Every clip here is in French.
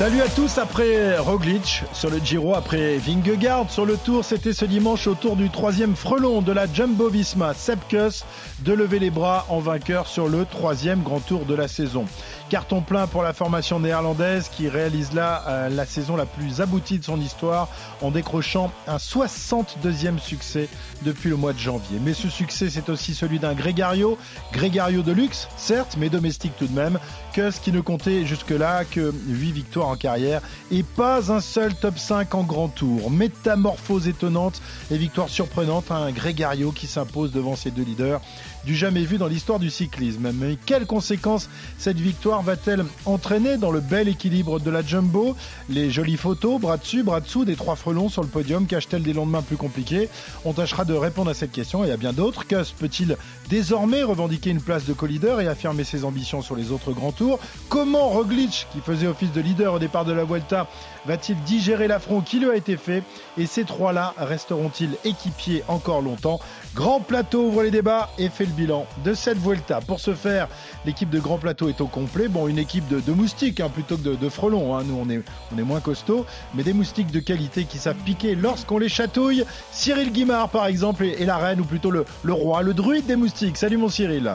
Salut à tous après Roglic sur le Giro, après Vingegaard sur le Tour. C'était ce dimanche au tour du troisième frelon de la Jumbo Visma, Sepkus, de lever les bras en vainqueur sur le troisième grand tour de la saison. Carton plein pour la formation néerlandaise qui réalise là euh, la saison la plus aboutie de son histoire en décrochant un 62e succès depuis le mois de janvier. Mais ce succès, c'est aussi celui d'un Grégario, Grégario de luxe, certes, mais domestique tout de même. Kus qui ne comptait jusque-là que 8 victoires en carrière et pas un seul top 5 en grand tour. Métamorphose étonnante et victoire surprenante à un Grégario qui s'impose devant ses deux leaders du jamais vu dans l'histoire du cyclisme. Mais quelles conséquences cette victoire va-t-elle entraîner dans le bel équilibre de la Jumbo? Les jolies photos, bras dessus, bras dessous, des trois frelons sur le podium, cachent-elles des lendemains plus compliqués? On tâchera de répondre à cette question et à bien d'autres. Kuss peut-il désormais revendiquer une place de co-leader et affirmer ses ambitions sur les autres grands tours? Comment Roglic, qui faisait office de leader au départ de la Vuelta, va-t-il digérer l'affront qui lui a été fait? Et ces trois-là resteront-ils équipiers encore longtemps? Grand Plateau ouvre les débats et fait le bilan de cette Vuelta. Pour ce faire, l'équipe de Grand Plateau est au complet. Bon, une équipe de, de moustiques hein, plutôt que de, de frelons. Hein. Nous, on est, on est moins costaud, mais des moustiques de qualité qui savent piquer lorsqu'on les chatouille. Cyril Guimard, par exemple, est, est la reine, ou plutôt le, le, roi, le druide des moustiques. Salut mon Cyril.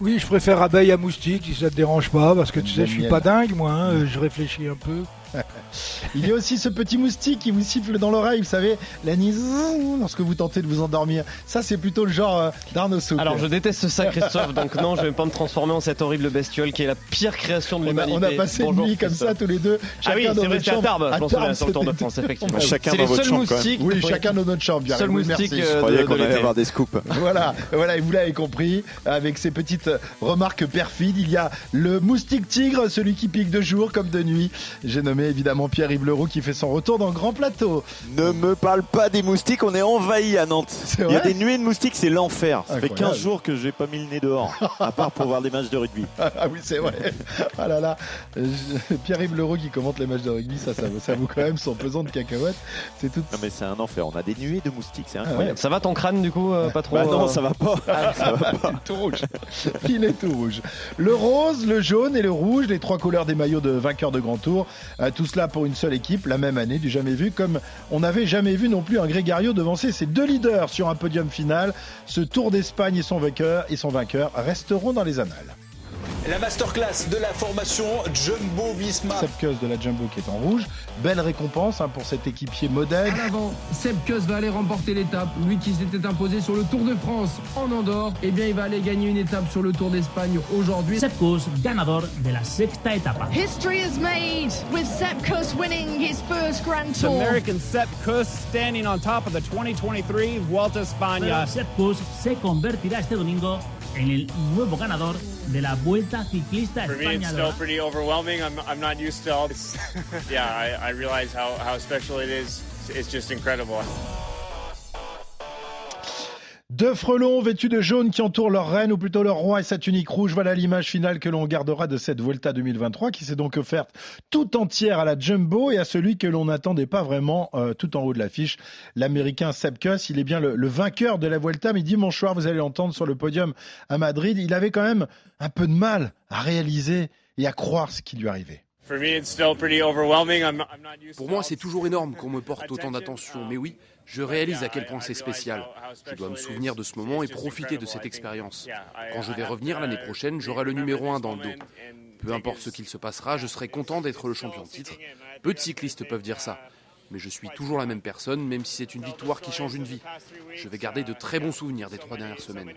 Oui, je préfère abeille à moustique, si ça te dérange pas, parce que tu sais, je suis pas dingue, moi. Hein, je réfléchis un peu. Il y a aussi ce petit moustique qui vous siffle dans l'oreille, vous savez, la nuit, lorsque vous tentez de vous endormir. Ça, c'est plutôt le genre euh, d'Arnaud Souk. Alors, je déteste ça, Christophe, donc non, je vais pas me transformer en cette horrible bestiole qui est la pire création de l'humanité. on a passé Bonjour, une nuit comme ça tous les deux. Ah oui, chacun c'est vrai, à chambre. Tarbes, je m'en souviens, sur le Tour de France, effectivement. Chacun C'est dans les votre seuls chambre. Oui, chacun dans notre chambre. bien Seul oui, moustique merci. euh, Je croyais qu'on allait avoir des scoops. Voilà, voilà, et vous l'avez compris, avec ces petites remarques perfides, il y a le moustique tigre, celui qui pique de jour comme de nuit. J'ai nommé évidemment Pierre-Yves Leroux qui fait son retour dans Grand Plateau. Ne me parle pas des moustiques, on est envahi à Nantes. Il y a des nuées de moustiques, c'est l'enfer. Ça fait Incroyable. 15 jours que j'ai pas mis le nez dehors, à part pour voir des matchs de rugby. Ah oui, c'est vrai. Ah là là, Je- Pierre-Yves Leroux qui commente les matchs de rugby, ça, ça, vaut- ça vaut quand même son pesant de cacahuètes. C'est tout. Non mais c'est un enfer, on a des nuées de moustiques, c'est Ah incroyable. Ça va ton crâne, du coup, euh, pas trop Bah non, euh, ça va pas. ça va pas. tout rouge. Il est tout rouge. Le rose, le jaune et le rouge, les trois couleurs des maillots de vainqueurs de Grand Tour. Euh, tout cela pour une seule équipe, la même année, du jamais vu, comme on n'avait jamais vu non plus un Grégario devancer ses deux leaders sur un podium final. Ce Tour d'Espagne et son vainqueur et son vainqueur resteront dans les annales. La masterclass de la formation Jumbo Visma. Sepkus de la Jumbo qui est en rouge. Belle récompense hein, pour cet équipier modèle. En avant, Sepkus va aller remporter l'étape. Lui qui s'était imposé sur le Tour de France en Andorre, eh bien il va aller gagner une étape sur le Tour d'Espagne aujourd'hui. Sepkus, ganador de la sexta etapa. History is made with Sepp Kuss winning his first Grand Tour. American Sepp Kuss standing on top of the 2023 Vuelta a España. Sepkus se convertirá este domingo en el nuevo ganador de la Vuelta Ciclista a Deux frelons vêtus de jaune qui entourent leur reine, ou plutôt leur roi et sa tunique rouge. Voilà l'image finale que l'on gardera de cette Vuelta 2023 qui s'est donc offerte tout entière à la Jumbo et à celui que l'on n'attendait pas vraiment euh, tout en haut de l'affiche, l'américain Sepp Kuss. Il est bien le, le vainqueur de la Vuelta, mais dimanche soir, vous allez l'entendre sur le podium à Madrid. Il avait quand même un peu de mal à réaliser et à croire ce qui lui arrivait. For me, it's still pretty overwhelming. I'm, I'm not used Pour to moi, c'est toujours énorme qu'on me porte autant d'attention, mais oui, je réalise à quel point c'est spécial. Je dois me souvenir de ce moment et profiter de cette expérience. Quand je vais revenir l'année prochaine, j'aurai le numéro 1 dans le dos. Peu importe ce qu'il se passera, je serai content d'être le champion de titre. Peu de cyclistes peuvent dire ça. Mais je suis toujours la même personne, même si c'est une victoire qui change une vie. Je vais garder de très bons souvenirs des trois dernières semaines.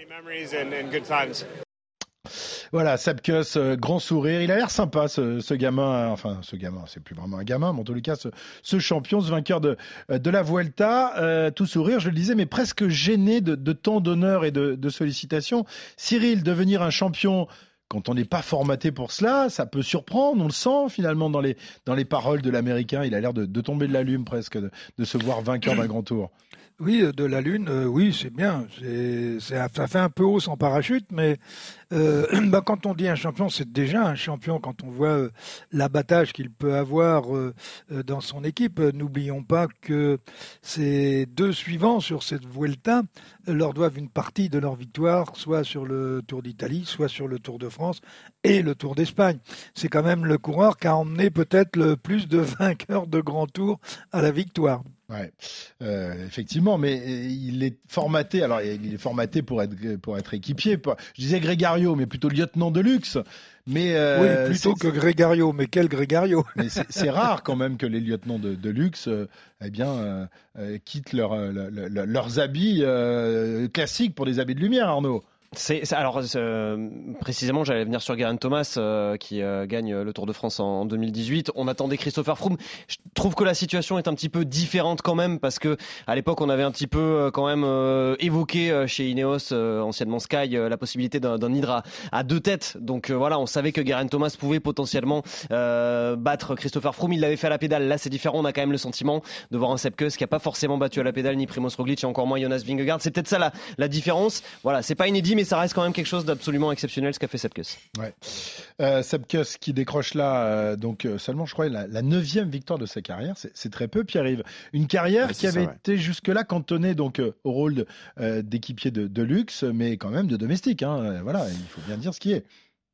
Voilà, Sapkus, euh, grand sourire. Il a l'air sympa, ce, ce gamin. euh, Enfin, ce gamin, c'est plus vraiment un gamin, mais en les cas, ce, champion, ce vainqueur de, euh, la Vuelta, tout sourire, je le disais, mais presque gêné de, tant d'honneur et de, sollicitations. Cyril, devenir un champion quand on n'est pas formaté pour cela, ça peut surprendre. On le sent finalement dans les, dans les paroles de l'Américain. Il a l'air de, tomber de la lune presque, de, se voir vainqueur d'un grand tour. Oui, de la Lune, oui, c'est bien. C'est- ça fait un peu haut sans parachute, mais Euh, bah, quand on dit un champion, c'est déjà un champion quand on voit euh, l'abattage qu'il peut avoir euh, dans son équipe. N'oublions pas que ces deux suivants sur cette Vuelta leur doivent une partie de leur victoire, soit sur le Tour d'Italie, soit sur le Tour de France et le Tour d'Espagne. C'est quand même le coureur qui a emmené peut-être le plus de vainqueurs de Grand Tour à la victoire. Ouais, euh, effectivement, mais euh, il est formaté. Alors, il est formaté pour être pour être équipier. Je disais Grégario, mais plutôt lieutenant de luxe. Mais euh, oui, plutôt que Grégario. Mais quel Grégario Mais c'est rare quand même que les lieutenants de, de luxe, eh bien, quittent leur, leurs habits classiques pour des habits de lumière, Arnaud. C'est alors euh, précisément, j'allais venir sur Geraint Thomas euh, qui euh, gagne le Tour de France en, 2018. On attendait Christopher Froome. Je trouve que la situation est un petit peu différente quand même parce que à l'époque on avait un petit peu quand même évoqué chez Ineos, anciennement Sky, la possibilité d'un hydra à deux têtes. Donc voilà, on savait que Geraint Thomas pouvait potentiellement battre Christopher Froome. Il l'avait fait à la pédale. Là, c'est différent. On a quand même le sentiment de voir un Sepkus qui a pas forcément battu à la pédale ni Primoz Roglic et encore moins Jonas Vingegaard. C'est peut-être ça la, la différence. Voilà, c'est pas inédit, mais ça reste quand même quelque chose d'absolument exceptionnel ce qu'a fait Sepkus. Ouais. Euh, Sepkus qui décroche là, euh, donc euh, seulement, je crois, la, neuvième victoire de sa carrière. C'est très peu, Pierre-Yves. Une carrière qui avait été jusque-là cantonnée donc, au rôle d'équipier de, luxe, mais quand même de domestique. Hein. Voilà, il faut bien dire ce qui est.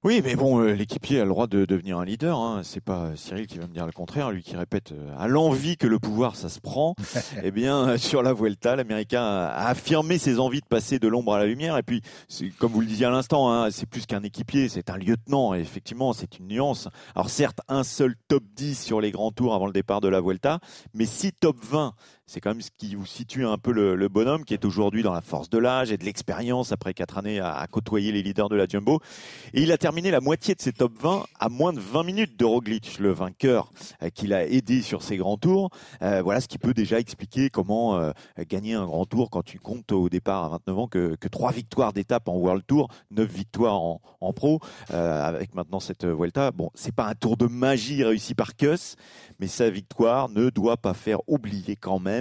Oui, mais bon, euh, l'équipier a le droit de devenir un leader. Hein. C'est pas Cyril qui va me dire le contraire, lui qui répète euh, à l'envie que le pouvoir ça se prend. eh bien, sur la Vuelta, l'Américain a affirmé ses envies de passer de l'ombre à la lumière. Et puis, comme vous le disiez à l'instant, hein, c'est plus qu'un équipier, c'est un lieutenant. Et effectivement, c'est une nuance. Alors certes, un seul top 10 sur les grands tours avant le départ de la Vuelta, mais six top 20 c'est quand même ce qui vous situe un peu le, bonhomme qui est aujourd'hui dans la force de l'âge et de l'expérience après quatre années à, côtoyer les leaders de la Jumbo. Et il a terminé la moitié de ses top 20 à moins de 20 minutes de Roglic, le vainqueur euh, qui l'a aidé sur ses grands tours. Euh, voilà ce qui peut déjà expliquer comment euh, gagner un grand tour quand tu comptes au départ à 29 ans que, que 3 victoires d'étape en World Tour, 9 victoires en, en pro, avec maintenant cette Vuelta. Bon, c'est pas un tour de magie réussi par Kuss, mais sa victoire ne doit pas faire oublier quand même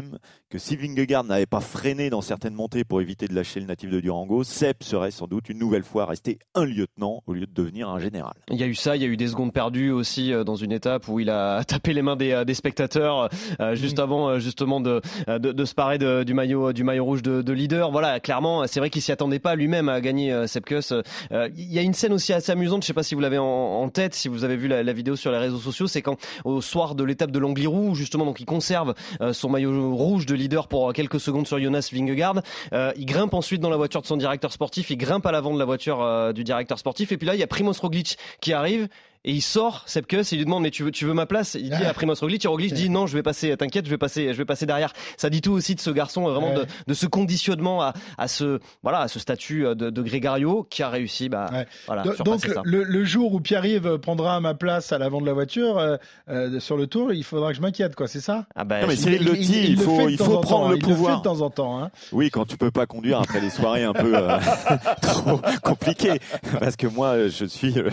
que si Vingegaard n'avait pas freiné dans certaines montées pour éviter de lâcher le natif de Durango, Sepp serait sans doute une nouvelle fois resté un lieutenant au lieu de devenir un général. Il y a eu ça, il y a eu des secondes perdues aussi euh, dans une étape où il a tapé les mains des, euh, spectateurs euh, juste avant justement de, de, se parer du maillot du maillot rouge de, leader. Voilà, clairement, c'est vrai qu'il s'y attendait pas lui-même à gagner Sepp Il y a une scène aussi assez amusante, je sais pas si vous l'avez en, tête, si vous avez vu la, vidéo sur les réseaux sociaux, c'est quand au soir de l'étape de l'Angliru, justement, donc il conserve son maillot rouge de leader pour quelques secondes sur Jonas Vingegaard. Euh, il grimpe ensuite dans la voiture de son directeur sportif, il grimpe à l'avant de la voiture euh, du directeur sportif. Et puis là, il y a Primoz Roglic qui arrive et il sort Sepkus et il lui demande mais tu veux tu veux ma place? Il dit à Primoz Roglic Roglic dit non je vais passer t'inquiète je vais passer je vais passer derrière. Ça dit tout aussi de ce garçon vraiment de, de, ce conditionnement à, à, ce voilà à ce statut euh, de, de Grégario qui a réussi bah voilà donc le, le, jour où Pierre-Yves prendra ma place à l'avant de la voiture euh, euh, sur le tour il faudra que je m'inquiète quoi c'est ça? Ah bah, non, mais c'est le dit il, faut il faut prendre le pouvoir le fait de temps en temps hein. oui quand tu peux pas conduire après des soirées un peu trop compliquées. Parce que moi je suis le,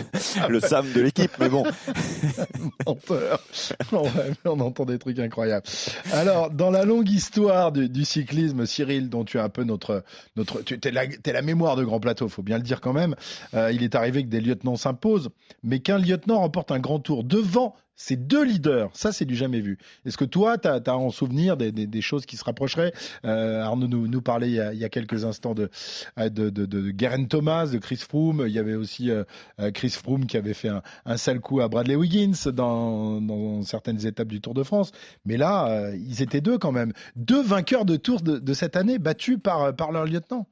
le Sam de l'équipe mais bon on entend des trucs incroyables. Alors, dans la longue histoire du, cyclisme, Cyril, dont tu as un peu notre, notre, tu la mémoire de Grand Plateau, faut bien le dire quand même. Euh, il est arrivé que des lieutenants s'imposent, mais qu'un lieutenant remporte un grand tour devant c'est deux leaders, ça c'est du jamais vu. Est-ce que toi, tu as, en souvenir des, choses qui se rapprocheraient? Euh, Arnaud nous, nous parlait il y, a, quelques instants de, de, de, de Thomas, de Chris Froome. Il y avait aussi euh, euh, Chris Froome qui avait fait un, sale coup à Bradley Wiggins dans, certaines étapes du Tour de France. Mais là, ils étaient deux quand même. Deux vainqueurs de Tour de, cette année battus par, par leur lieutenant.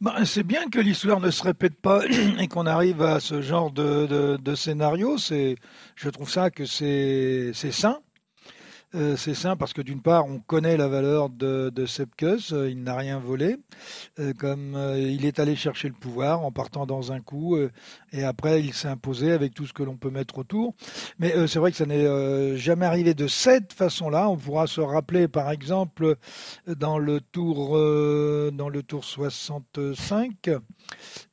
Ben, c'est bien que l'histoire ne se répète pas et qu'on arrive à ce genre de, de, scénario. C'est, je trouve ça que c'est, c'est sain. Euh, c'est simple parce que d'une part, on connaît la valeur de, de Sepkus, euh, il n'a rien volé, euh, comme il est allé chercher le pouvoir en partant dans un coup, et après il s'est imposé avec tout ce que l'on peut mettre autour. Mais c'est vrai que ça n'est jamais arrivé de cette façon-là. On pourra se rappeler, par exemple, dans le tour, dans le tour 65,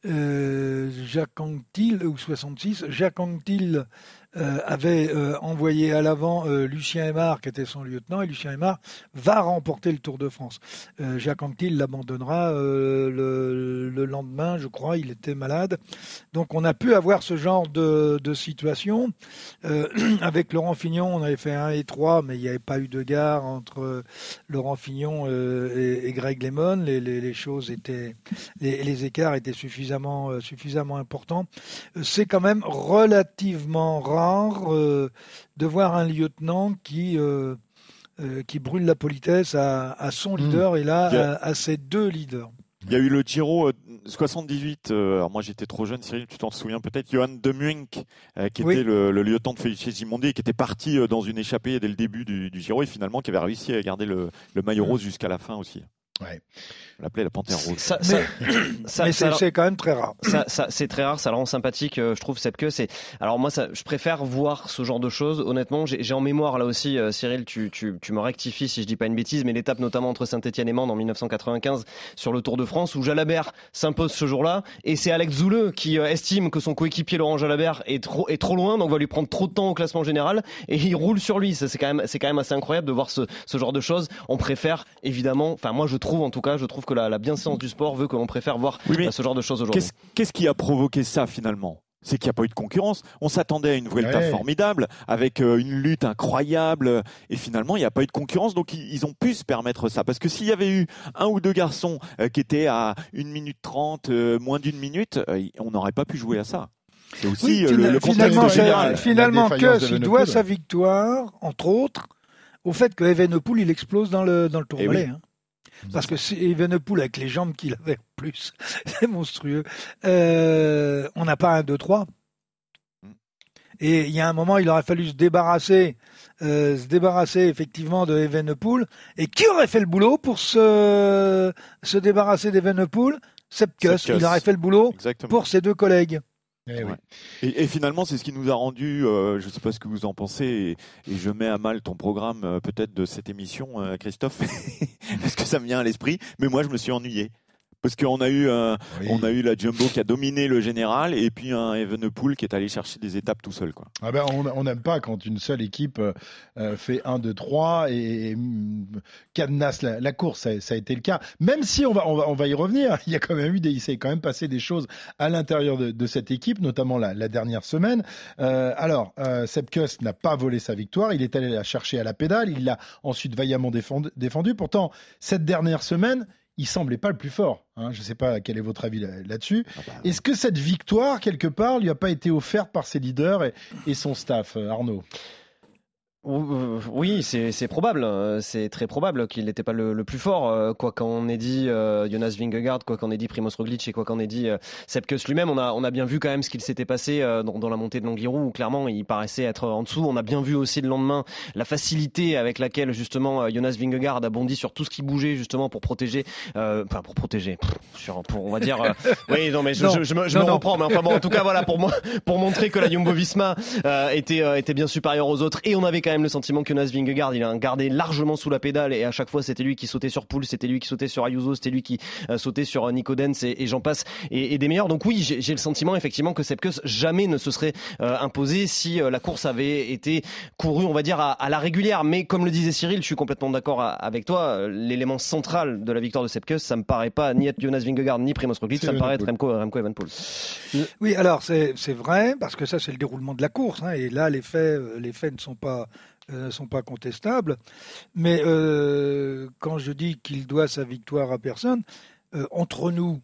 Jacques Anquetil, ou 66, Jacques Anquetil euh, avait euh, envoyé à l'avant euh, Lucien Aymar, qui était son lieutenant, et Lucien Aymar va remporter le Tour de France. Jacques Anquetil l'abandonnera le, le, lendemain, je crois, il était malade. Donc on a pu avoir ce genre de, de situation. avec Laurent Fignon, on avait fait 1 et 3, mais il n'y avait pas eu de gare entre Laurent Fignon et, Greg Lemon. Les, les, choses étaient, les, écarts étaient suffisamment, suffisamment importants. C'est quand même relativement rare euh, de voir un lieutenant qui euh, euh, qui brûle la politesse à, son hmm. leader et là à, ses deux leaders. Il y a eu le Giro 78. alors moi j'étais trop jeune, Cyril, tu t'en souviens peut-être. Johan de Muenck, qui était le, lieutenant de Felice Gimondi, qui était parti dans une échappée dès le début du, Giro et finalement qui avait réussi à garder le, le maillot hmm. rose jusqu'à la fin aussi. Ouais. On l'appelait la panthère rose. Ça, mais, c'est quand même très rare. Ça, ça c'est très rare, ça le rend sympathique, euh, je trouve, cette queue. C'est... Alors moi, ça, je préfère voir ce genre de choses. Honnêtement, j'ai, en mémoire là aussi, euh, Cyril, tu, tu, tu, me rectifies si je dis pas une bêtise, mais l'étape notamment entre Saint-Etienne et Mende en 1995 sur le Tour de France où Jalabert s'impose ce jour-là et c'est Alex Zouleux qui euh, estime que son coéquipier Laurent Jalabert est trop, est trop loin, donc va lui prendre trop de temps au classement général et il roule sur lui. Ça, c'est quand même, c'est quand même assez incroyable de voir ce, ce genre de choses. On préfère évidemment, enfin moi je trouve en tout cas, je trouve que la, la bienséance du sport veut que l'on préfère voir euh, ce genre de choses aujourd'hui. Qu'est-ce qui a provoqué ça finalement? C'est qu'il n'y a pas eu de concurrence. On s'attendait à une Vuelta formidable, avec euh, une lutte incroyable, et finalement, il n'y a pas eu de concurrence, donc ils ont pu se permettre ça. Parce que s'il y avait eu un ou deux garçons euh, qui étaient à 1 minute 30, moins d'une minute, on n'aurait pas pu jouer à ça. C'est aussi le, contexte général. Finalement, que il doit sa victoire, entre autres, au fait que Evenepoel, il explose dans le, dans le tour eh hein. Parce que Evenepoel, avec les jambes qu'il avait en plus, c'est monstrueux. Euh, on n'a pas un 2-3. Et il y a un moment, il aurait fallu se débarrasser, euh, se débarrasser effectivement de Evenepoel. Et qui aurait fait le boulot pour se, se débarrasser d'Evenepoel? Sepkus. Il aurait fait le boulot pour ses deux collègues. Eh et, finalement, c'est ce qui nous a rendu, euh, je ne sais pas ce que vous en pensez, et, je mets à mal ton programme euh, peut-être de cette émission, euh, Christophe, parce que ça me vient à l'esprit, mais moi je me suis ennuyé. Parce qu'on a eu on a eu la Jumbo qui a dominé le général et puis un Evenepoel qui est allé chercher des étapes tout seul. Quoi. Ah ben on n'aime pas quand une seule équipe euh, fait 1, 2, 3 et, mm, cadenasse la, course. Ça, a été le cas. Même si on va, on va, on va y revenir, il y a quand même eu des, il s'est quand même passé des choses à l'intérieur de, cette équipe, notamment la, dernière semaine. Euh, alors, euh, Kuss n'a pas volé sa victoire. Il est allé la chercher à la pédale. Il l'a ensuite vaillamment défendu. défendu. Pourtant, cette dernière semaine, il semblait pas le plus fort. Hein. Je ne sais pas quel est votre avis là-dessus. Ah bah, Est-ce que cette victoire, quelque part, lui a pas été offerte par ses leaders et son staff, euh, Arnaud? Oui, c'est probable. Hein. C'est très probable qu'il n'était pas le, plus fort. Euh, quoi qu'en ait dit euh, Jonas Vingegaard, quoi qu'en ait dit Primoz Roglic et quoi qu'en ait dit euh, Sepkus lui-même, on a, on a bien vu quand même ce qu'il s'était passé dans, la montée de l'Angliru où clairement il paraissait être en dessous. On a bien vu aussi le lendemain la facilité avec laquelle justement Jonas Vingegaard a bondi sur tout ce qui bougeait justement pour protéger, enfin pour protéger, sur, pour, on va dire. oui, non mais je, je, me, je me reprends, mais enfin bon, en tout cas voilà pour moi, pour montrer que la Jumbo-Visma était, était bien supérieure aux autres et on avait quand même le sentiment que Nas Vingegaard, il a gardé largement sous la pédale et à chaque fois c'était lui qui sautait sur Poul, c'était lui qui sautait sur Ayuso, c'était lui qui euh, sautait sur euh, Nico Dens et, j'en passe et, des meilleurs. Donc oui, j'ai le sentiment effectivement que Sepkus jamais ne se serait euh, imposé si la course avait été courue, on va dire, à, la régulière. Mais comme le disait Cyril, je suis complètement d'accord avec toi. L'élément central de la victoire de Sepkus, ça me paraît pas ni être Jonas Vingegaard ni Primoz Roglic, ça me paraît être Remco, Remco Evenpool. Oui, alors c'est vrai parce que ça c'est le déroulement de la course hein, et là les faits les faits ne sont pas ne euh, sont pas contestables. Mais euh, quand je dis qu'il doit sa victoire à personne, euh, entre nous,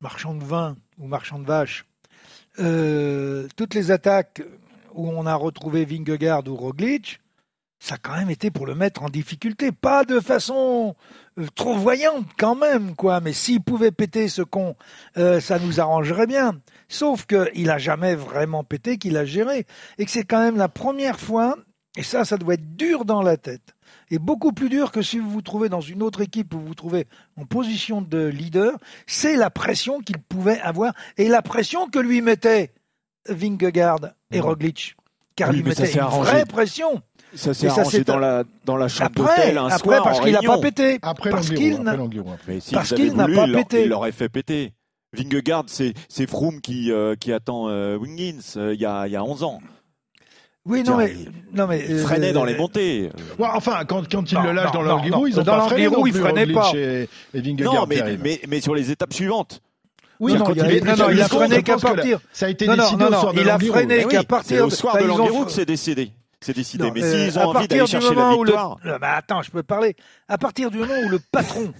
marchands de vin ou marchands de vaches, toutes les attaques où on a retrouvé Vingegaard ou Roglic, ça a quand même été pour le mettre en difficulté. Pas de façon trop voyante quand même, quoi. Mais s'il pouvait péter ce con, ça nous arrangerait bien. Sauf qu'il a jamais vraiment pété, qu'il a géré. Et que c'est quand même la première fois et ça, ça doit être dur dans la tête. Et beaucoup plus dur que si vous vous trouvez dans une autre équipe où vous vous trouvez en position de leader. C'est la pression qu'il pouvait avoir et la pression que lui mettaient Vingegaard et Roglic. Car il mettait une vraie pression. Ça s'est arrangé dans la, dans la chambre d'hôtel un après, soir parce qu'il n'a pas pété. Après parce qu'il n'a pas pété. Il l'aurait fait péter. Vingegaard, c'est Froome qui, euh, qui attend euh, Wingins euh, il y, a, il y a 11 ans. Oui, non, mais, non, mais il freinait dans les montées. Ouais, enfin, quand, quand ils Non, le lâchent non, dans l'Anguirou, ils ont Dans pas freiné non freinaient Roglic pas. Et, et Non, mais, mais, mais sur les étapes suivantes. Oui, non, il non, il a freiné qu'à partir. Ça a été décidé non, au soir de il a freiné qu'à c'est partir au soir de l'Anguirou que c'est décidé. C'est décidé. Mais euh, s'ils ont envie d'aller chercher la victoire. Attends, je peux parler. À partir du moment où le patron,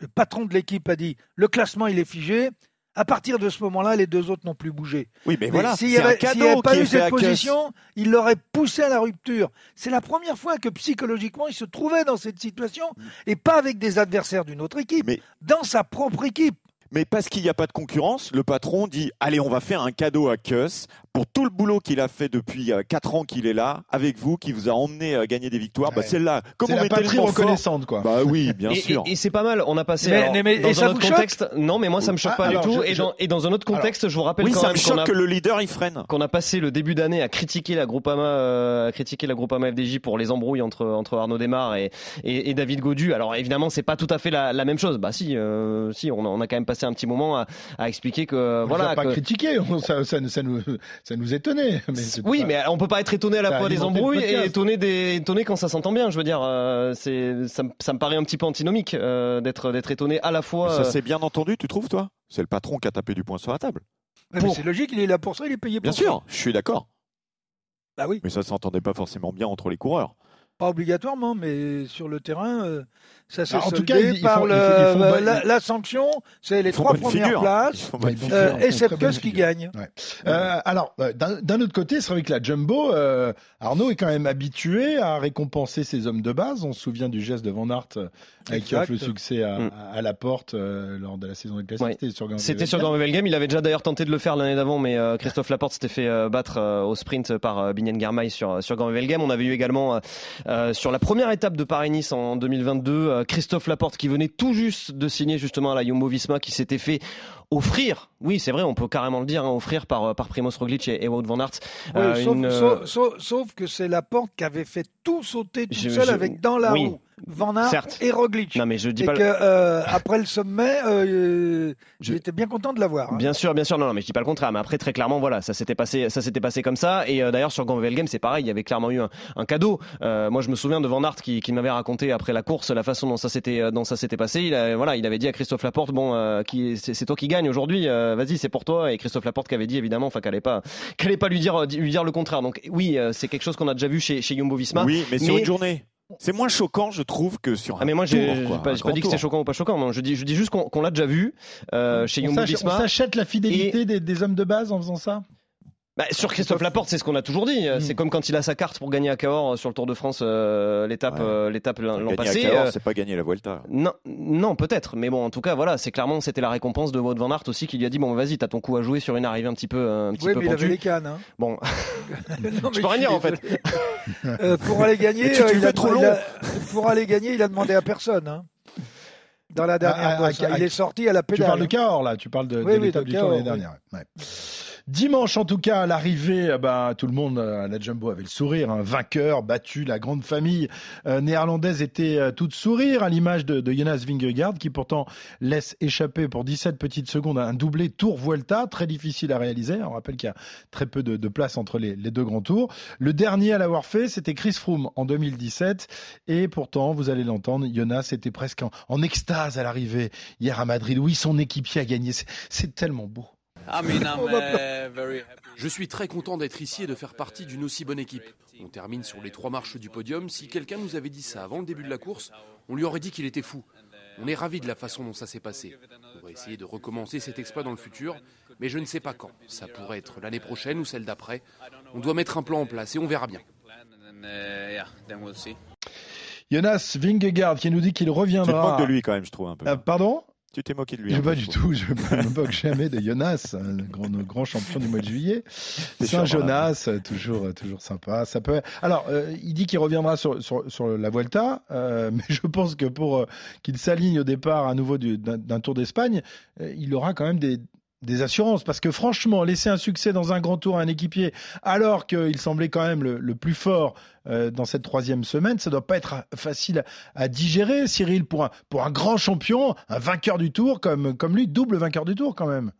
le patron de l'équipe a dit le classement il est figé, à partir de ce moment-là, les deux autres n'ont plus bougé. Oui, mais voilà, s'il n'y avait, pas eu cette position, il l'aurait poussé à la rupture. C'est la première fois que psychologiquement il se trouvait dans cette situation et pas avec des adversaires d'une autre équipe, Mais- dans sa propre équipe. Mais parce qu'il n'y a pas de concurrence, le patron dit allez, on va faire un cadeau à Kuss pour tout le boulot qu'il a fait depuis 4 ans qu'il est là, avec vous, qui vous a emmené à gagner des victoires. Bah, Ouais. celle-là, comme C'est on la est fort. reconnaissante, quoi. Bah oui, bien et, sûr. et- et c'est pas mal. On a passé Mais- alors, mais- mais- dans et un ça autre vous choque contexte. Non, mais moi ça me choque Ah, pas alors, du tout. je- et, je- dans, et dans un autre contexte, je vous rappelle Oui, quand ça même me qu'on choque a, que le leader il freine. qu'on a passé le début d'année à critiquer la Groupama, euh, à critiquer la Groupama FDJ pour les embrouilles entre entre Arnaud Desmar et, et, et David Godu. Alors évidemment, c'est pas tout à fait la, la même chose. Bah si, euh, si, on a, on a quand même passé un petit moment à, à expliquer que On voilà. pas que- critiqué, on- ça, ça, ça nous, ça nous étonnait. Mais Oui, pas- mais on peut pas être étonné à la Ça fois des embrouilles et étonné, des, étonné quand ça s'entend bien. Je veux dire, euh, c'est ça, me- ça me paraît un petit peu antinomique euh, d'être d'être étonné à la fois. Mais ça euh, s'est bien entendu, tu trouves, toi? C'est le patron qui a tapé du poing sur la table. Mais c'est logique, il est là pour ça, il est payé pour Bien ça. sûr, je suis d'accord. Bah oui, Mais ça s'entendait pas forcément bien entre les coureurs. pas obligatoirement, mais sur le terrain, euh, ça s'est Alors, en tout soldé cas, ils- ils par font- le- ils font- ils font bonne- la, la sanction, c'est les trois premières figure. Places euh, et Sepkus bonne qui gagne. Ouais. Euh, alors, euh, d'un autre côté, c'est vrai que la Jumbo, euh, Arnaud est quand même habitué à récompenser ses hommes de base. On se souvient du geste de Van Aert euh, qui offre le succès à, Mm. à la porte euh, lors de la saison de classique. Ouais. C'était sur Grand Game. Il avait déjà d'ailleurs tenté de le faire l'année d'avant, mais euh, Christophe Laporte s'était fait euh, battre euh, au sprint par euh, Binyan Garmay sur, sur Grand Game. On avait eu également sur la première étape de Paris-Nice en 2022, euh, Christophe Laporte qui venait tout juste de signer justement à la Jumbo Visma, qui s'était fait offrir, oui c'est vrai, on peut carrément le dire, hein, offrir par, euh, par Primoz Roglic et, et Wout van Aert. Oui, euh, sauf, une, euh, sauf- sauf- sauf que c'est la porte qui avait fait tout sauter tout Je- seul je- avec dans la oui. roue Van Aert Certes. et Roglic. Non mais je dis et pas. que euh, après le sommet, euh, j'étais bien content de l'avoir. hein. Bien sûr, bien sûr, non, non, mais je dis pas le contraire. Mais après, très clairement, voilà, ça s'était passé, ça s'était passé comme ça. Et d'ailleurs, sur Grand Game, c'est pareil. Il y avait clairement eu un, un cadeau. Moi, je me souviens de Van Aert qui, qui m'avait raconté après la course la façon dont ça s'était, dont ça s'était passé. Il, a- voilà, il avait dit à Christophe Laporte, bon, qui, c'est toi qui gagne aujourd'hui. euh, vas-y, c'est pour toi. Et Christophe Laporte qui avait dit évidemment, enfin, qu'elle allait pas, pas lui dire, lui dire le contraire. Donc oui, euh, c'est quelque chose qu'on a déjà vu chez, chez Jumbo Visma. Oui, mais sur une journée. C'est moins choquant, je trouve, que sur un Ah mais moi j'ai pas, pas dit que c'était choquant ou pas choquant. Non, je dis je dis juste qu'on l'a déjà vu euh, chez Jumbo s'ach- on Visma. s'achète la fidélité des, des hommes de base en faisant ça? Bah, sur Christophe Laporte, c'est ce qu'on a toujours dit. Hmm. C'est comme quand il a sa carte pour gagner à Cahors sur le Tour de France, euh, l'étape, Ouais. euh, l'étape l'an l'an Gagner à passé. Cahors, euh, c'est pas gagner la Vuelta. non, non, peut-être. Mais bon, en tout cas, voilà, c'est clairement c'était la récompense de Wout van Aert aussi qui lui a dit bon, vas-y, t'as ton coup à jouer sur une arrivée un petit peu, un petit Oui, peu mais il avait pentue. les cannes. hein. Bon, Non, je peux rien dire en fait. Euh, pour aller gagner, tu- tu euh, il a, fais trop il a- pour aller gagner, il a demandé à personne. hein. Dans la dernière à- bosse, hein. à- il est sorti à la Tu pédale. parles de Cahors là, tu parles de, de Oui, oui, l'étape de du Tour l'année Cahors, oui. dernière. ouais. Dimanche, en tout cas, à l'arrivée, euh, bah, tout le monde euh, à la Jumbo avait le sourire, un vainqueur, battu, la grande famille euh, néerlandaise était euh, toute sourire, à l'image de, de Jonas Vingegaard, qui pourtant laisse échapper pour 17 petites secondes un doublé Tour Vuelta, très difficile à réaliser. On rappelle qu'il y a très peu de, place entre les, les deux grands tours. Le dernier à l'avoir fait, c'était Chris Froome en 2017, et pourtant, vous allez l'entendre, Jonas était presque en, en extase à l'arrivée hier à Madrid. Oui, son équipier a gagné, c'est tellement beau. Je suis très content d'être ici et de faire partie d'une aussi bonne équipe. On termine sur les trois marches du podium. Si quelqu'un nous avait dit ça avant le début de la course, on lui aurait dit qu'il était fou. On est ravis de la façon dont ça s'est passé. On va essayer de recommencer cet exploit dans le futur, mais je ne sais pas quand. Ça pourrait être l'année prochaine ou celle d'après. On doit mettre un plan en place et on verra bien. Jonas Vingegaard qui nous dit qu'il Tu te reviendra. moques de lui quand même, je trouve un peu. Euh, pardon? Tu t'es moqué de lui. Je un pas du tout, je me moque jamais de Jonas, hein, le grand, le grand champion du mois de juillet. T'es Saint charmant, Jonas, euh, toujours, euh, toujours sympa. Ça peut. Alors, euh, il dit qu'il reviendra sur, sur, sur la Vuelta, euh, mais je pense que pour euh, qu'il s'aligne au départ à nouveau du- d'un Tour d'Espagne, il aura quand même des des assurances parce que franchement laisser un succès dans un grand tour à un équipier alors qu'il semblait quand même le, plus fort euh, dans cette troisième semaine ça doit pas être facile à, digérer Cyril pour un, grand champion un vainqueur du tour comme, comme lui double vainqueur du tour quand même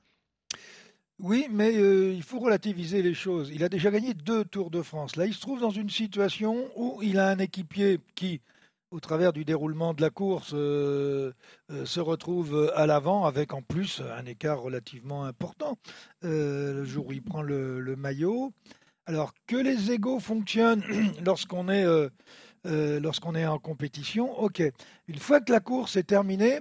Oui, mais euh, il faut relativiser les choses. Il a déjà gagné deux Tours de France. Là, il se trouve dans une situation où il a un équipier qui, au travers du déroulement de la course, euh, euh, se retrouve à l'avant avec en plus un écart relativement important le jour où il prend le, le maillot. Alors que les égaux fonctionnent lorsqu'on est, lorsqu'on est en compétition, ok. Une fois que la course est terminée,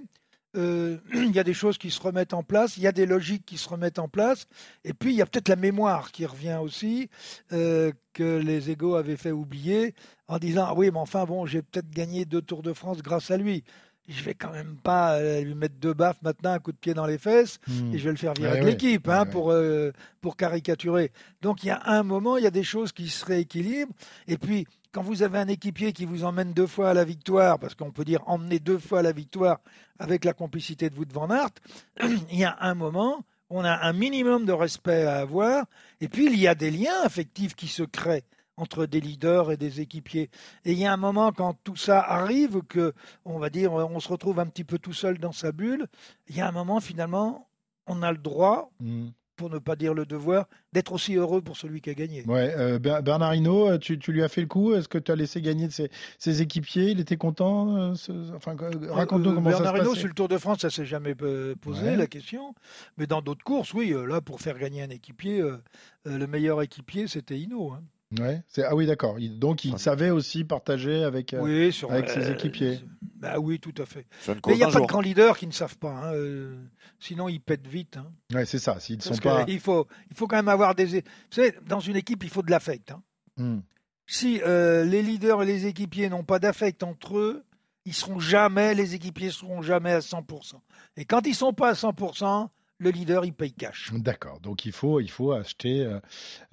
euh, il y a des choses qui se remettent en place, il y a des logiques qui se remettent en place, et puis il y a peut-être la mémoire qui revient aussi, euh, que les égaux avaient fait oublier, en disant ah oui, mais enfin bon, j'ai peut-être gagné deux Tours de France grâce à lui. Je vais quand même pas euh, lui mettre deux baffes maintenant, un coup de pied dans les fesses, hmm. et je vais le faire virer de l'équipe hein, pour, pour caricaturer. Donc il y a un moment, il y a des choses qui se rééquilibrent, et puis quand vous avez un équipier qui vous emmène deux fois à la victoire, parce qu'on peut dire emmener deux fois à la victoire avec la complicité de vous de Van Aert, il y a un moment, on a un minimum de respect à avoir, et puis il y a des liens affectifs qui se créent entre des leaders et des équipiers. Et il y a un moment quand tout ça arrive, que on va dire, on se retrouve un petit peu tout seul dans sa bulle. Il y a un moment finalement, on a le droit. Mmh pour ne pas dire le devoir, d'être aussi heureux pour celui qui a gagné. Ouais, euh, Bernard Hinault, euh, tu, lui as fait le coup Est-ce que tu as laissé gagner ses, équipiers? Il était content euh, enfin, Raconte-nous comment Bernard ça Hinault, sur le Tour de France, ça s'est jamais posé la question. Mais dans d'autres courses, oui, là, pour faire gagner un équipier, le meilleur équipier, c'était Hinault. Hein. Ouais, ah oui, d'accord. Donc il savait aussi partager avec, avec ses équipiers. Bah oui, tout à fait. Mais il n'y a pas de grands leaders qui ne savent pas. Hein, euh, sinon, ils pètent vite. Hein. Ouais, c'est ça. S'ils sont pas. Il faut, il faut quand même avoir des. Vous savez, dans une équipe, il faut de l'affect. Hein. Hmm. Si euh, les leaders et les équipiers n'ont pas d'affect entre eux, ils seront jamais, les équipiers seront jamais à 100%. Et quand ils sont pas à 100%, le leader, il paye cash. D'accord. Donc il faut, il faut acheter euh,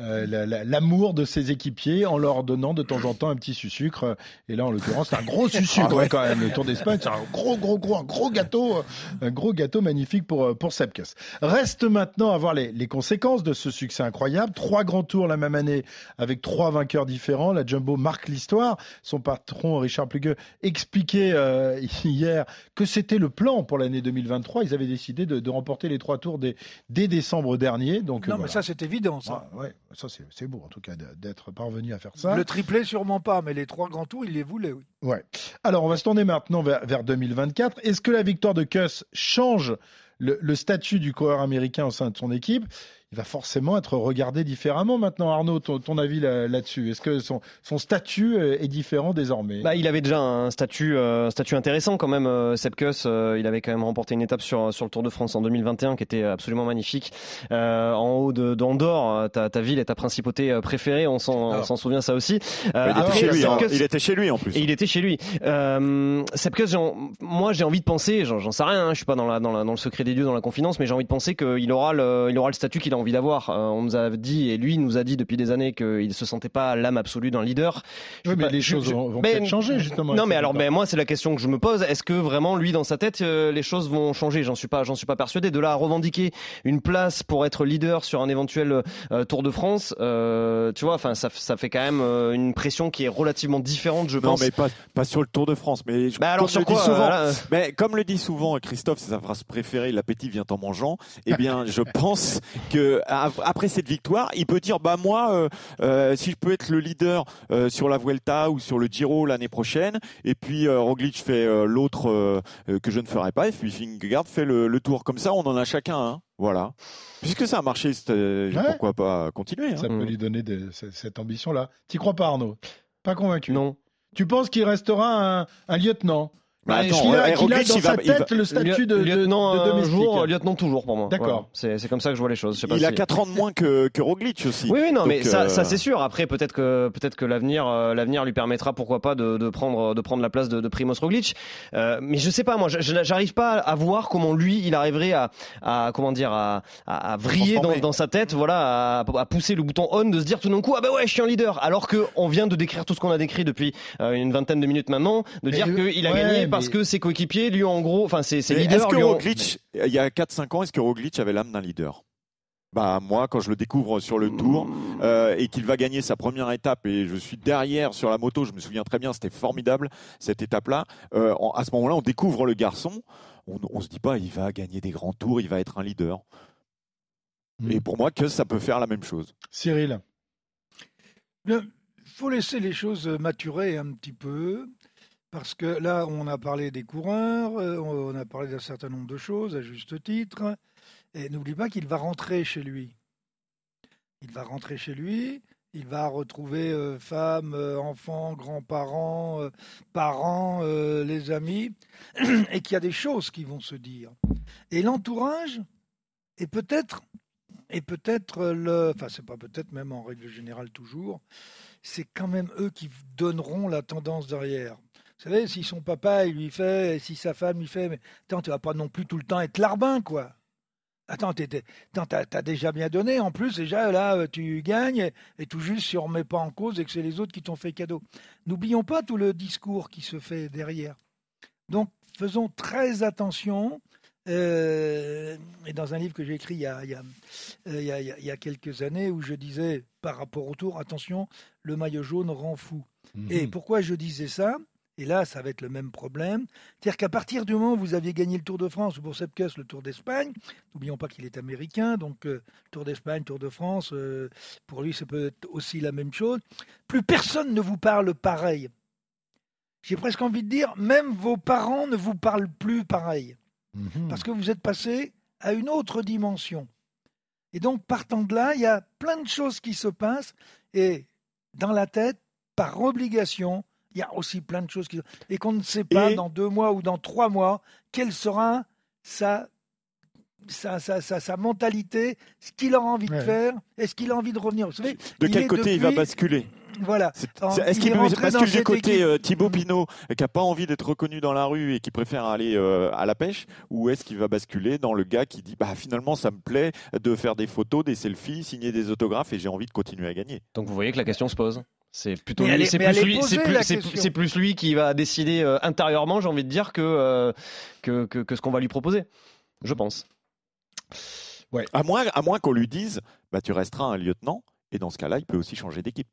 euh, l'amour de ses équipiers en leur donnant de temps en temps un petit sucre. Et là, en l'occurrence, c'est un gros sucre ah quand même. Le Tour d'Espagne, c'est un gros, gros, gros, un gros gâteau, un gros gâteau magnifique pour pour Sepkus. Reste maintenant à voir les, les conséquences de ce succès incroyable. Trois grands tours la même année avec trois vainqueurs différents. La Jumbo marque l'histoire. Son patron Richard Plugueux expliquait euh, hier que c'était le plan pour l'année 2023. Ils avaient décidé de, de remporter les trois tour dès, dès décembre dernier. Donc, non, mais ça, c'est évident, ça. Ah, ouais, ça, c'est beau, en tout cas, d'être parvenu à faire ça. Le triplé, sûrement pas, mais les trois grands tours, il les voulait, oui. Ouais. Alors, on va se tourner maintenant vers, vers 2024. Est-ce que la victoire de Kuss change le, le, statut du coureur américain au sein de son équipe? Va forcément être regardé différemment maintenant. Arnaud, ton, avis là-dessus Est-ce que son, son, statut euh, est différent désormais? Bah, Il avait déjà un statut, euh, statut intéressant quand même, euh, Sepkus. il avait quand même remporté une étape sur, sur le Tour de France en 2021 qui était absolument magnifique. en haut d'Andorre, ta, ta, ville et ta principauté préférée, on s'en souvient ça aussi. Il, était chez lui, hein. il, était chez lui, en plus. Et il était chez lui. Euh, moi j'ai envie de penser, j'en sais rien, hein, je suis pas dans, la, dans, la, dans, le secret des dieux, dans la confidence, mais j'ai envie de penser qu'il aura le, il aura le statut qu'il a envie d'avoir. Euh, on nous a dit, et lui nous a dit depuis des années qu'il ne se sentait pas l'âme absolue d'un leader. Oui, mais les choses vont peut-être changer justement. Non, mais alors, ben, moi c'est la question que je me pose. Est-ce que vraiment lui dans sa tête euh, les choses vont changer? J'en suis pas, j'en suis pas persuadé. De là à revendiquer une place pour être leader sur un éventuel euh, Tour de France, tu vois, enfin ça, ça, fait quand même une pression qui est relativement différente, je pense. Non, mais pas, pas sur le Tour de France. Mais bah alors sur quoi, souvent, mais comme le dit souvent Christophe, c'est sa phrase préférée, l'appétit vient en mangeant. Eh bien, je pense que après cette victoire, il peut dire bah moi, euh, euh, si je peux être le leader euh, sur la Vuelta ou sur le Giro l'année prochaine, et puis Roglic fait l'autre que je ne ferai pas, et puis Vingegaard fait le, tour. Comme ça, on en a chacun. Hein. Voilà. Puisque ça a marché, pourquoi pas continuer hein. Ça peut lui donner cette ambition-là. Tu crois pas, Arnaud? Pas convaincu? Non. Tu penses qu'il restera un lieutenant? Bah, attends, qu'il a, qu a dans sa tête le statut de, lieutenant de, de jour, lieutenant toujours pour moi. D'accord. Voilà. C'est comme ça que je vois les choses. Je sais pas il si... a 4 ans de moins que, que Roglic aussi. Oui, oui non, Donc, mais ça, euh... ça c'est sûr. Après, peut-être que peut-être que l'avenir euh, l'avenir lui permettra, pourquoi pas, de, de prendre de prendre la place de, de Primoz Roglic. Euh, mais je sais pas, moi, j'arrive pas à voir comment lui, il arriverait à, à comment dire, à, à, à vriller dans, dans, sa tête, voilà, à, à, pousser le bouton on, de se dire tout d'un coup, ah bah ouais, je suis un leader, alors que on vient de décrire tout ce qu'on a décrit depuis euh, une vingtaine de minutes maintenant, de dire qu'il a gagné parce que ses coéquipiers lui, en gros, enfin, c'est leader. Est-ce que Roglic, il y a 4-5 ans, est-ce que Roglic avait l'âme d'un leader? Bah moi quand je le découvre sur le tour euh, et qu'il va gagner sa première étape et je suis derrière sur la moto, je me souviens très bien, c'était formidable cette étape-là. Euh, à ce moment-là, on découvre le garçon, on, on se dit pas il va gagner des grands tours, il va être un leader. Mm. Et pour moi, que ça peut faire la même chose. Cyril? Il faut laisser les choses maturer un petit peu. Parce que là, on a parlé des coureurs, euh, on a parlé d'un certain nombre de choses, à juste titre. Et n'oublie pas qu'il va rentrer chez lui. Il va rentrer chez lui, il va retrouver euh, femme, euh, enfants, grands-parents, parents, les amis, et qu'il y a des choses qui vont se dire. Et l'entourage, et peut-être, et peut-être le, enfin c'est pas peut-être même en règle générale toujours, c'est quand même eux qui donneront la tendance derrière. Vous savez, si son papa il lui fait, si sa femme lui fait, mais attends, tu vas pas non plus tout le temps être larbin, quoi. Attends, t'as déjà bien donné. En plus, déjà, là, euh, tu gagnes. Et tout juste, si on remet pas en cause et que c'est les autres qui t'ont fait cadeau. N'oublions pas tout le discours qui se fait derrière. Donc, faisons très attention. Euh, et dans un livre que j'ai écrit il y, a, il, y a, il y a- il y a- il y a quelques années, où je disais, par rapport au tour, attention, le maillot jaune rend fou. Et pourquoi je disais ça? Et là, ça va être le même problème. C'est-à-dire qu'à partir du moment où vous aviez gagné le Tour de France, ou pour Sepkus, le Tour d'Espagne, n'oublions pas qu'il est américain, donc euh, Tour d'Espagne, Tour de France, euh, pour lui, ça peut être aussi la même chose. Plus personne ne vous parle pareil. J'ai presque envie de dire, même vos parents ne vous parlent plus pareil. Mhm. Parce que vous êtes passé à une autre dimension. Et donc, partant de là, il y a plein de choses qui se passent. Et dans la tête, par obligation, il y a aussi plein de choses qui... Et qu'on ne sait pas, dans deux mois ou dans trois mois, quelle sera sa, sa, sa, sa, sa mentalité, ce qu'il aura envie de faire, est-ce qu'il a envie de revenir. Vous savez, De quel est côté il va basculer Voilà. Est-ce il qu'il est bascule du côté euh, Thibaut Pinot, euh, qui n'a pas envie d'être reconnu dans la rue et qui préfère aller euh, à la pêche, ou est-ce qu'il va basculer dans le gars qui dit bah finalement ça me plaît de faire des photos, des selfies, signer des autographes et j'ai envie de continuer à gagner? Donc vous voyez que la question se pose. C'est plutôt Mais lui, c'est plus lui, plus, plus qui va décider euh, intérieurement, j'ai envie de dire, que, euh, que, que, que ce qu'on va lui proposer. Je pense. À moins, à moins qu'on lui dise bah tu resteras un lieutenant et dans ce cas-là il peut aussi changer d'équipe.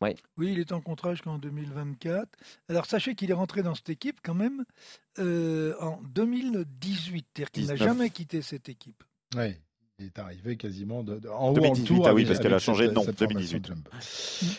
Ouais. Oui, il est en contrat jusqu'en 2024. Alors sachez qu'il est rentré dans cette équipe quand même euh, en 2018, c'est-à-dire qu'il n'a 19. jamais quitté cette équipe. Oui, il est arrivé quasiment de, de- en haut en 2018, tour. ah oui, avec- parce qu'elle a changé de nom, cette formation 2018.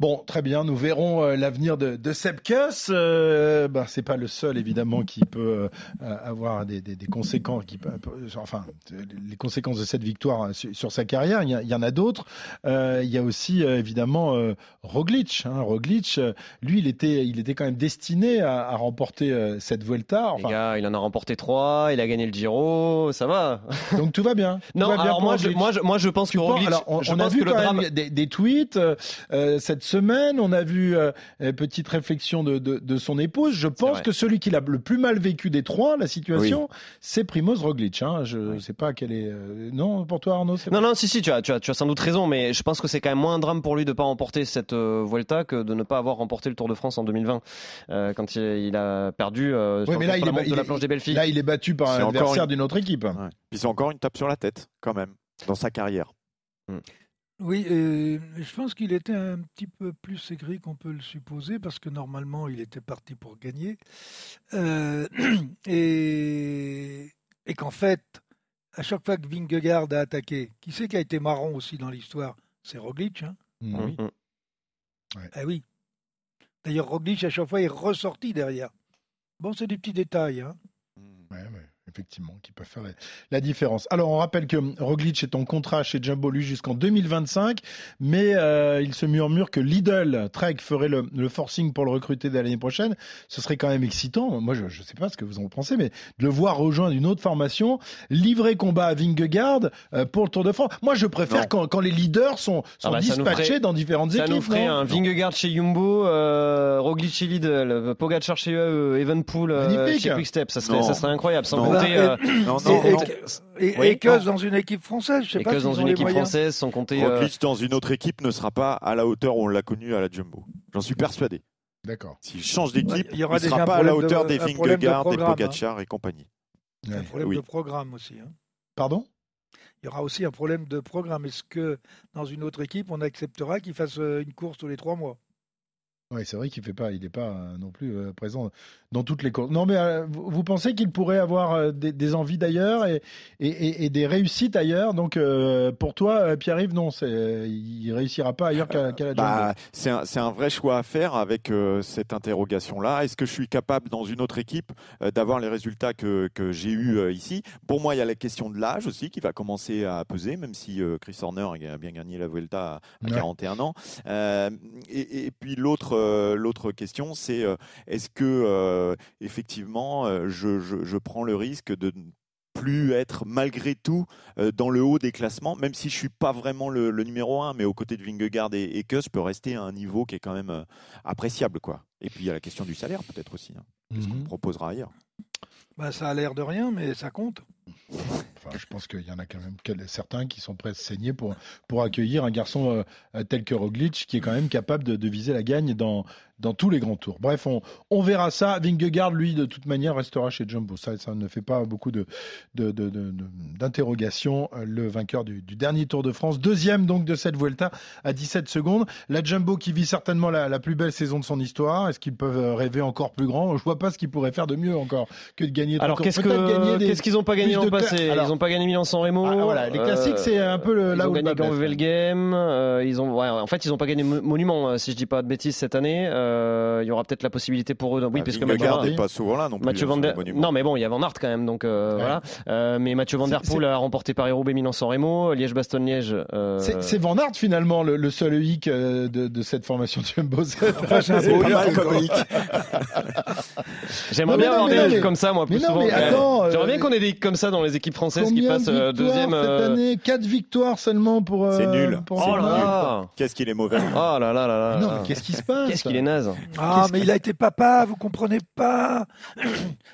Bon, très bien, nous verrons euh, l'avenir de, de Sepkus. Euh, ben, c'est pas le seul, évidemment, qui peut euh, avoir des, des- des conséquences, qui peut- peut- enfin, les conséquences de cette victoire sur, sur sa carrière. Il y, a- il y en a d'autres. Il y a aussi, évidemment, Roglic. Hein. Roglic, lui, il était, il était quand même destiné à, à remporter cette Vuelta. Les gars, il en a remporté trois, il a gagné le Giro, ça va. Donc tout va bien. Non, va bien alors moi je, moi, je, moi je pense que penses- Roglic, alors, on, je on a vu que le drame, des, des tweets cette semaine. On a vu euh, euh, petite réflexion de, de, de son épouse. Je pense que celui qui l'a le plus mal vécu des trois, la situation, c'est Primoz Roglic. Hein. Je ne sais pas quel est. euh, Non, pour toi, Arnaud. Non, non, si, si, tu as, tu, as, tu as sans doute raison, mais je pense que c'est quand même moins un drame pour lui de ne pas remporter cette euh, Vuelta que de ne pas avoir remporté le Tour de France en 2020, euh, quand il, il a perdu euh, sur, mais là, il est, il de la planche des belles filles. là, il est battu par un adversaire une- d'une autre équipe. Ouais. Puis c'est encore une tape sur la tête quand même dans sa carrière. Oui, et je pense qu'il était un petit peu plus aigri qu'on peut le supposer, parce que normalement, il était parti pour gagner. Euh, et et qu'en fait, à chaque fois que Vingegaard a attaqué, qui c'est qui a été marron aussi dans l'histoire? C'est Roglic. Hein Oui. Ah oui. D'ailleurs, Roglic, à chaque fois, est ressorti derrière. Bon, c'est des petits détails. Hein. Ouais, ouais, effectivement, qui peuvent faire la, la différence. Alors, on rappelle que Roglic est en contrat chez Jumbo lui jusqu'en 2025, mais euh, il se murmure que Lidl, Trek ferait le, le forcing pour le recruter dès l'année prochaine. Ce serait quand même excitant. Moi, je ne sais pas ce que vous en pensez, mais de le voir rejoindre une autre formation, livrer combat à Vingegaard euh, pour le Tour de France. Moi, je préfère quand, quand les leaders sont, sont Ah bah, ça dispatchés ferait- dans différentes Ça équipes. nous ferait un Vingegaard chez Jumbo, euh, Roglic chez Lidl, Pogacar chez eux, Evenpool euh, chez Quickstep. Ça serait, Non. ça serait incroyable. Sans Non. Compter, euh, Non, sans non, et, non. compter- et, Oui. et Keus dans une équipe française, je sais et pas que dans une équipe moyens. française, sans compter. euh, Roglic dans une autre équipe ne sera pas à la hauteur où on l'a connu à la Jumbo. J'en suis persuadé. D'accord. S'il change d'équipe, il il y ne sera pas à la de- hauteur des de Vingegaard, des programme, hein. Pogacar et compagnie. C'est un problème Oui. de programme aussi. hein. Pardon? Il y aura aussi un problème de programme. Est-ce que dans une autre équipe, on acceptera qu'il fasse euh, une course tous les trois mois? Oui, c'est vrai qu'il fait pas, il n'est pas euh, non plus euh, présent dans toutes les courses. Non, mais euh, vous, vous pensez qu'il pourrait avoir des, des envies d'ailleurs et, et, et- et des réussites ailleurs? Donc, pour toi, Pierre-Yves, non, c'est, il réussira pas ailleurs qu'à, qu'à la. Bah, c'est un, c'est un vrai choix à faire avec cette interrogation-là. Est-ce que je suis capable, dans une autre équipe, d'avoir les résultats que, que j'ai euh, ici? Pour moi, il y a la question de l'âge aussi qui va commencer à peser, même si Chris Horner a bien gagné la Vuelta à, à Ouais. 41 ans. Et, puis l'autre l'autre question, c'est euh, est-ce que euh, effectivement, euh, je, je, je prends le risque de ne plus être malgré tout euh, dans le haut des classements, même si je suis pas vraiment le, le numéro un, mais aux côtés de Vingegaard et, et Kuss, je peux rester à un niveau qui est quand même euh, appréciable, quoi. Et puis il y a la question du salaire peut-être aussi. hein. Qu'est-ce qu'on Mhm. proposera ailleurs? Bah, ça a l'air de rien, mais ça compte. Enfin, je pense qu'il y en a quand même certains qui sont prêts à saigner pour, pour accueillir un garçon euh, euh, tel que Roglic, qui est quand même capable de, de viser la gagne dans, dans tous les grands tours. Bref, on, on verra ça. Vingegaard, lui, de toute manière, restera chez Jumbo. Ça, ça ne fait pas beaucoup de, de, de- d'interrogations. Euh, Le vainqueur du, du dernier Tour de France, deuxième donc de cette Vuelta à 17 secondes. La Jumbo qui vit certainement la, la plus belle saison de son histoire. Est-ce qu'ils peuvent rêver encore plus grand? Je vois pas ce qu'ils pourraient faire de mieux encore que de gagner. Alors qu'est-ce qu'ils n'ont pas gagné cla- passé Ils n'ont pas gagné Milan-San Remo. Ah, voilà, les classiques, c'est un peu le- ils ont gagné ouais. Game. euh, ils ont, ouais, en fait, ils n'ont pas gagné Mo- Monument, euh, si je dis pas de bêtises cette année. Euh, il y aura peut-être la possibilité pour eux. de- Oui, Bah, puisque Vingegaard Mathieu- n'est pas souvent là non plus. Mathieu hein, Van Der... Non, mais bon, il y a Van Aert quand même, donc euh, Ouais. voilà. Euh, mais Mathieu Van Der Poel a remporté Paris-Roubaix, Milan-San Remo, Liège-Bastogne-Liège. euh, C'est Van Aert finalement le, le seul hic euh, de, de cette formation Jumbo. Hic, comme encore. hic. J'aimerais bien avoir des hicks mais- comme ça, moi, plus mais souvent. J'aimerais bien euh, qu'on ait des hicks comme ça dans les équipes françaises qui Combien passent de euh, victoires deuxième. cette euh, année 4 victoires seulement pour. euh, C'est nul. pour Oh là là Qu'est-ce qu'il est mauvais Oh là là là là. Non, là. mais qu'est-ce qui se passe Qu'est-ce qu'il est naze. Ah, mais il a été papa, vous comprenez pas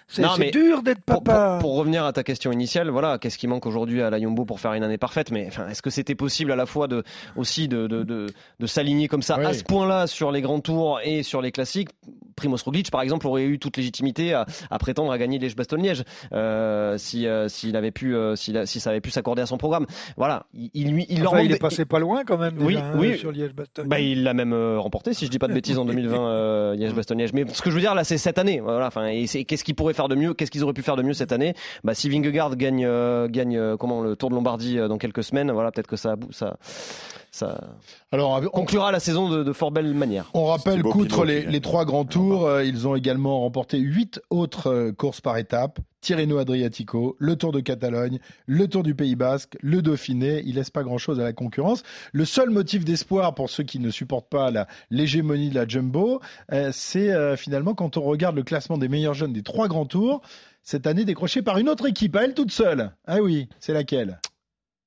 C'est Non, mais dur d'être Pour, papa. pour- pour revenir à ta question initiale, voilà, qu'est-ce qui manque aujourd'hui à la Yumbo pour faire une année parfaite? Mais enfin, est-ce que c'était possible à la fois de aussi de, de, de, de s'aligner comme ça Oui. à ce point-là sur les grands tours et sur les classiques? Primoz Roglic, par exemple, aurait eu toute légitimité à, à prétendre à gagner Liège-Bastogne-Liège euh, si euh, s'il avait pu euh, s'il a- si ça avait pu s'accorder à son programme. Voilà, il, il lui il leur Enfin, manque il est passé pas loin quand même Oui, hein, oui. sur Liège-Bastogne. bah, il l'a même euh, remporté, si je dis pas de bêtises, en 2020, euh, Liège-Bastogne-Liège. Mais ce que je veux dire là, c'est cette année. Voilà. Enfin, et c'est qu'est-ce qu'ils pourraient faire de mieux Qu'est-ce qu'ils auraient pu faire de mieux cette année? Bah, si Vingegaard gagne, euh, gagne, euh, comment le Tour de Lombardie euh, dans quelques semaines, voilà, peut-être que ça, ça, ça Alors, on, conclura la saison de, de fort belle manière. on rappelle qu'outre les, trois grands tours, euh, ils ont également remporté huit autres euh, courses par étape. Tirreno Adriatico, le Tour de Catalogne, le Tour du Pays Basque, le Dauphiné. Il laisse pas grand-chose à la concurrence. Le seul motif d'espoir pour ceux qui ne supportent pas la l'hégémonie de la Jumbo, euh, c'est euh, finalement quand on regarde le classement des meilleurs jeunes des trois grands tours, cette année décroché par une autre équipe, à elle toute seule. Ah oui, c'est laquelle?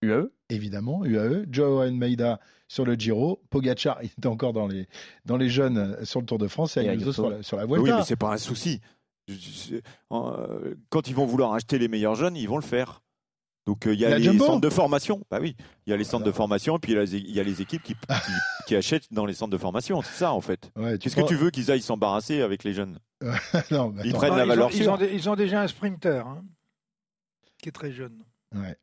UAE évidemment, UAE, Joao Almeida sur le Giro, Pogacar il était encore dans les, dans les jeunes euh, sur le Tour de France et Et Ayuso sur la, sur la Oui, Vuelta. mais c'est pas un souci. Euh, Quand ils vont vouloir acheter les meilleurs jeunes, ils vont le faire. Donc euh, il y a La les Jumbo centres de formation. Bah oui, il y a les centres Alors. de formation et puis il y a les- il y a les équipes qui, qui, qui achètent dans les centres de formation. C'est ça en fait. Ouais, Qu'est-ce que tu veux qu'ils aillent s'embarrasser avec les jeunes? Non, mais Ils prennent Ah, la ils, valeur ont, ils, sûre. ont, ils ont déjà un sprinter hein, qui est très jeune. Ouais.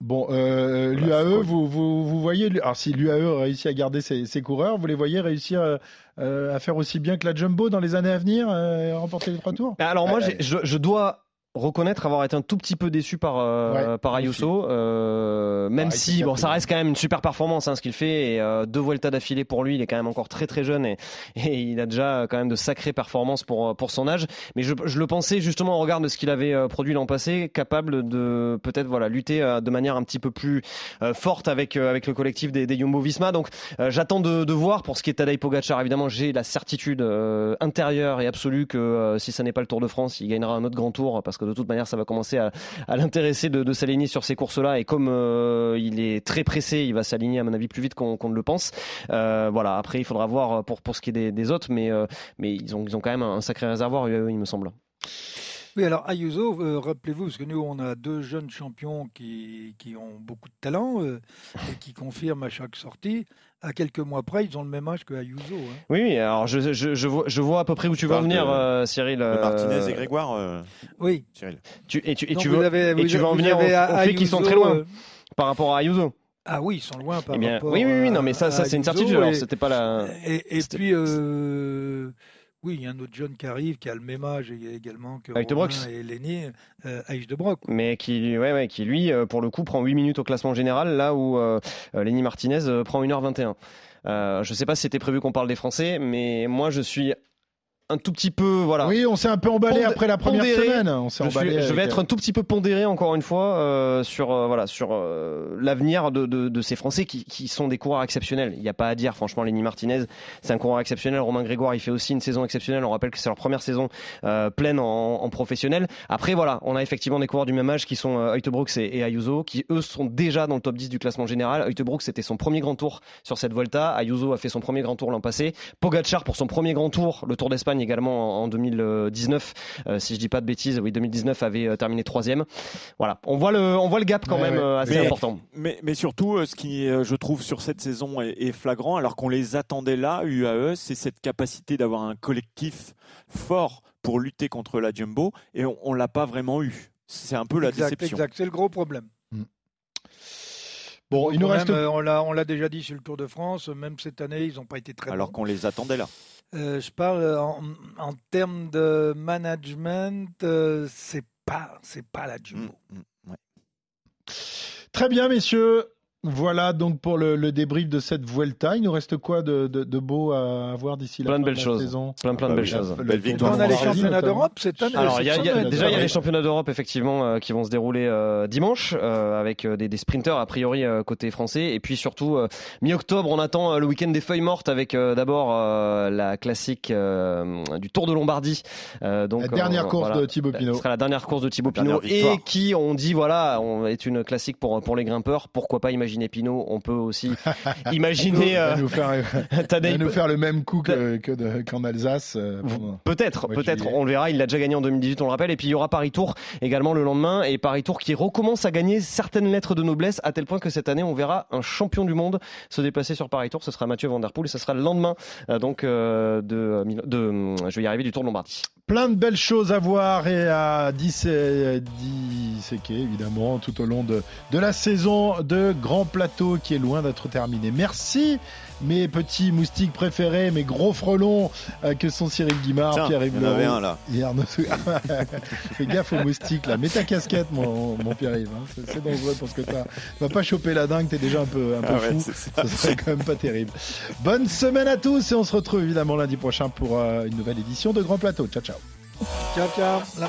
Bon, euh, l'UAE, vous, vous, vous voyez, alors si l'UAE réussit à garder ses, ses coureurs, vous les voyez réussir euh, à faire aussi bien que la Jumbo dans les années à venir, euh, remporter les trois tours? Alors moi, je dois reconnaître avoir été un tout petit peu déçu par euh, Ouais, par Ayuso, euh, même Pareil, si bon, ça reste quand même une super performance hein, ce qu'il fait et euh, deux Vuelta d'affilée pour lui, il est quand même encore très très jeune et, et il a déjà quand même de sacrées performances pour pour son âge. Mais je, je le pensais justement au regard de ce qu'il avait euh, produit l'an passé, capable de peut-être voilà lutter euh, de manière un petit peu plus euh, forte avec euh, avec le collectif des, des Jumbo Visma. Donc euh, j'attends de, de voir pour ce qui est Tadej Pogacar. Évidemment, j'ai la certitude euh, intérieure et absolue que euh, si ça n'est pas le Tour de France, il gagnera un autre grand tour parce que de toute manière, ça va commencer à, l'intéresser de, s'aligner sur ces courses-là. Et comme euh, il est très pressé, il va s'aligner à mon avis plus vite qu'on ne le pense. Euh, voilà. Après, il faudra voir pour ce qui est des, autres, mais euh, mais ils ont ils ont quand même un sacré réservoir, il me semble. Oui, alors Ayuso, euh, rappelez-vous, parce que nous, on a deux jeunes champions qui, qui ont beaucoup de talent euh, et qui confirment à chaque sortie. À quelques mois près, ils ont le même âge que Ayuso. hein. Oui, alors je, je, je, vois, je vois à peu près où tu veux en venir, de- euh, Cyril. De Martinez et Grégoire, euh, Oui. Cyril. Tu, et tu, et Donc tu vous veux, avez- et vous tu veux en venir au, fait qu'ils sont très loin euh, par rapport à Ayuso. Ah oui, ils sont loin par Eh bien, rapport oui, oui, oui, non, mais ça, ça c'est une certitude. Alors, et- c'était pas la. Et, et puis, euh, oui, il y a un autre jeune qui arrive, qui a le même âge également que Avec de Romain et Lenny, euh, Aïch de Broc. mais qui, ouais, ouais, qui lui, euh, pour le coup, prend 8 minutes au classement général, là où euh, euh, Lenny Martinez prend 1h21. Euh, je sais pas si c'était prévu qu'on parle des Français, mais moi je suis un tout petit peu, voilà. Oui, on s'est un peu emballé Pondé- après la première pondéré. semaine. On s'est Je, suis- emballé. je vais être un tout petit peu pondéré encore une fois euh, sur euh, voilà sur euh, l'avenir de, de, de ces Français qui, qui sont des coureurs exceptionnels. Il n'y a pas à dire. Franchement, Lenny Martinez, c'est un coureur exceptionnel. Romain Grégoire, il fait aussi une saison exceptionnelle. On rappelle que c'est leur première saison euh, pleine en, en professionnel. Après, voilà, on a effectivement des coureurs du même âge qui sont euh, Heutebrooks et, et Ayuso, qui eux sont déjà dans le top 10 du classement général. Heutebrooks, c'était son premier grand tour sur cette Volta. Ayuso a fait son premier grand tour l'an passé. Pogacar pour son premier grand tour, le Tour d'Espagne également en, en 2019, euh, si je dis pas de bêtises, oui 2019 avait euh, terminé troisième. Voilà, on voit le, on voit le gap quand Ouais, même ouais. euh, assez Mais- important. Mais, mais surtout, euh, ce qui, euh, je trouve, sur cette saison est, est flagrant, alors qu'on les attendait là, UAE, c'est cette capacité d'avoir un collectif fort pour lutter contre la Jumbo, et on, on l'a pas vraiment eu. C'est un peu la exact, déception. exact, c'est le gros problème. Bon, Le il nous reste. on l'a, on l'a déjà dit sur le Tour de France, même cette année, ils n'ont pas été très Alors bons. qu'on les attendait là. Euh, je parle en, en termes de management, euh, c'est pas, c'est pas la Jumbo. Mm, Très bien, messieurs. Voilà donc pour le, le débrief de cette Vuelta. Il nous reste quoi de, de, de beau à voir d'ici la Plein fin de belles la choses. saison? Plein, plein de Ah belles choses. Belle victoire. On a les championnats d'Europe cette année. Alors, il y a- il y a- déjà, il y a les championnats d'Europe effectivement euh, qui vont se dérouler euh, dimanche euh, avec euh, des, des sprinters a priori euh, côté français et puis surtout euh, mi-octobre on attend euh, le week-end des feuilles mortes avec euh, d'abord euh, la classique euh, du Tour de Lombardie. Euh, donc La dernière euh, course voilà. de Thibaut Pinot. Ce sera la dernière course de Thibaut Pinot et qui on dit voilà on, est une classique pour pour les grimpeurs. Pourquoi pas imaginer Pinot On peut aussi imaginer va euh, nous faire, Tadej nous faire le même coup que, que de- qu'en Alsace. euh, pendant- Peut-être, peut-être, on le verra. Il l'a déjà gagné en 2018, on le rappelle. Et puis il y aura Paris Tour également le lendemain. Et Paris Tour qui recommence à gagner certaines lettres de noblesse, à tel point que cette année, on verra un champion du monde se déplacer sur Paris Tour. Ce sera Mathieu Van Der Poel et ce sera le lendemain euh, donc euh, de, de, je vais y arriver, du Tour de Lombardie. Plein de belles choses à voir et à dissé- disséquer, évidemment, tout au long de, de la saison de Grand Plateau qui est loin d'être terminée. Merci, mes petits moustiques préférés, mes gros frelons euh, que sont Cyril Guimard, Tiens, Pierre-Yves il y en avait un, là. Arnaud Fais gaffe aux moustiques, là. Mets ta casquette, mon, mon Pierre-Yves. hein. C'est- C'est dangereux parce que tu vas pas choper la dingue, t'es déjà un peu, un peu Ah fou. Ce serait quand même pas terrible. Bonne semaine à tous et on se retrouve évidemment lundi prochain pour euh, une nouvelle édition de Grand Plateau. Ciao, ciao. Ciao, ciao. Là.